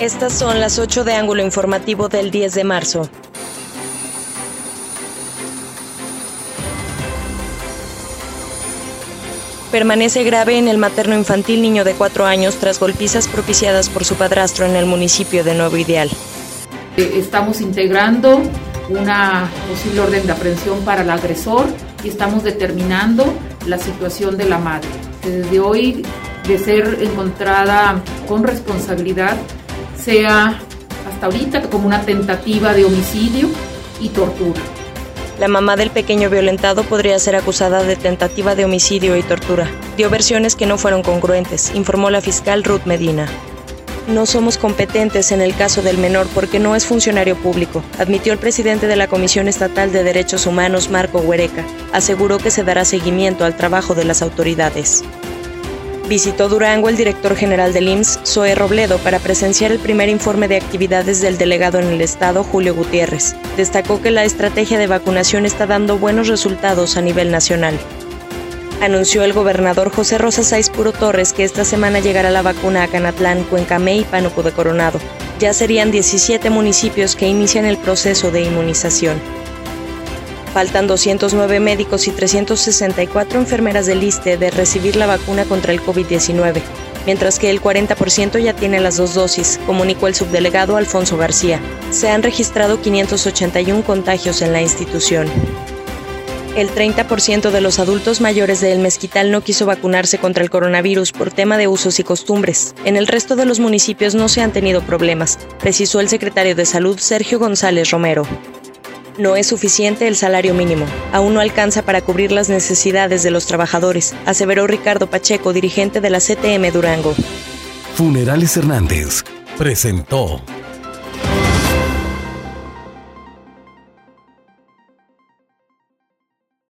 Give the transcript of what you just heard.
Estas son las 8 de ángulo informativo del 10 de marzo. Permanece grave en el materno infantil niño de 4 años tras golpizas propiciadas por su padrastro en el municipio de Nuevo Ideal. Eh, estamos integrando una posible orden de aprehensión para el agresor y estamos determinando la situación de la madre. Desde hoy, de ser encontrada con responsabilidad, sea hasta ahorita como una tentativa de homicidio y tortura. La mamá del pequeño violentado podría ser acusada de tentativa de homicidio y tortura. Dio versiones que no fueron congruentes, informó la fiscal Ruth Medina. No somos competentes en el caso del menor porque no es funcionario público, admitió el presidente de la Comisión Estatal de Derechos Humanos, Marco Huereca. Aseguró que se dará seguimiento al trabajo de las autoridades. Visitó Durango el director general del IMSS, Zoe Robledo, para presenciar el primer informe de actividades del delegado en el estado, Julio Gutiérrez. Destacó que la estrategia de vacunación está dando buenos resultados a nivel nacional. Anunció el gobernador José Rosa Saiz Puro Torres que esta semana llegará la vacuna a Canatlán, Cuencamé y Pánuco de Coronado. Ya serían 17 municipios que inician el proceso de inmunización. Faltan 209 médicos y 364 enfermeras del ISTE de recibir la vacuna contra el COVID-19, mientras que el 40% ya tiene las dos dosis, comunicó el subdelegado Alfonso García. Se han registrado 581 contagios en la institución. El 30% de los adultos mayores de El Mezquital no quiso vacunarse contra el coronavirus por tema de usos y costumbres. En el resto de los municipios no se han tenido problemas, precisó el secretario de Salud Sergio González Romero. No es suficiente el salario mínimo. Aún no alcanza para cubrir las necesidades de los trabajadores, aseveró Ricardo Pacheco, dirigente de la CTM Durango. Funerales Hernández presentó